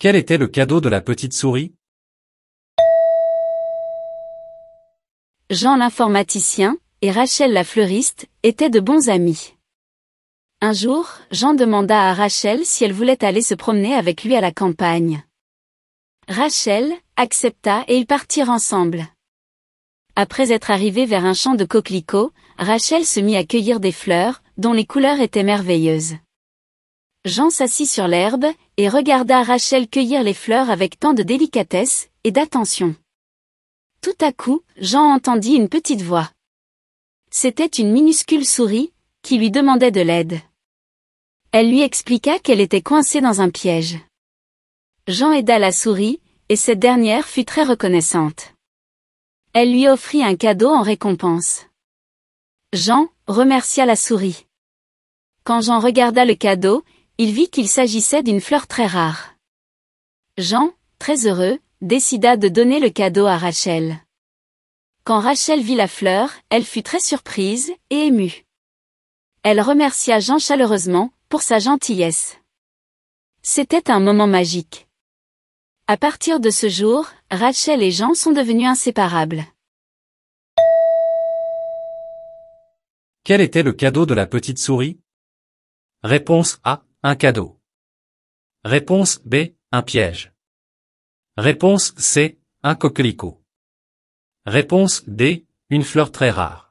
Quel était le cadeau de la petite souris? Jean l'informaticien et Rachel la fleuriste étaient de bons amis. Un jour, Jean demanda à Rachel si elle voulait aller se promener avec lui à la campagne. Rachel accepta et ils partirent ensemble. Après être arrivés vers un champ de coquelicots, Rachel se mit à cueillir des fleurs, dont les couleurs étaient merveilleuses. Jean s'assit sur l'herbe, et regarda Rachel cueillir les fleurs avec tant de délicatesse, et d'attention. Tout à coup, Jean entendit une petite voix. C'était une minuscule souris, qui lui demandait de l'aide. Elle lui expliqua qu'elle était coincée dans un piège. Jean aida la souris, et cette dernière fut très reconnaissante. Elle lui offrit un cadeau en récompense. Jean remercia la souris. Quand Jean regarda le cadeau, il vit qu'il s'agissait d'une fleur très rare. Jean, très heureux, décida de donner le cadeau à Rachel. Quand Rachel vit la fleur, elle fut très surprise et émue. Elle remercia Jean chaleureusement pour sa gentillesse. C'était un moment magique. À partir de ce jour, Rachel et Jean sont devenus inséparables. Quel était le cadeau de la petite souris? Réponse A. Un cadeau. Réponse B. Un piège. Réponse C. Un coquelicot. Réponse D. Une fleur très rare.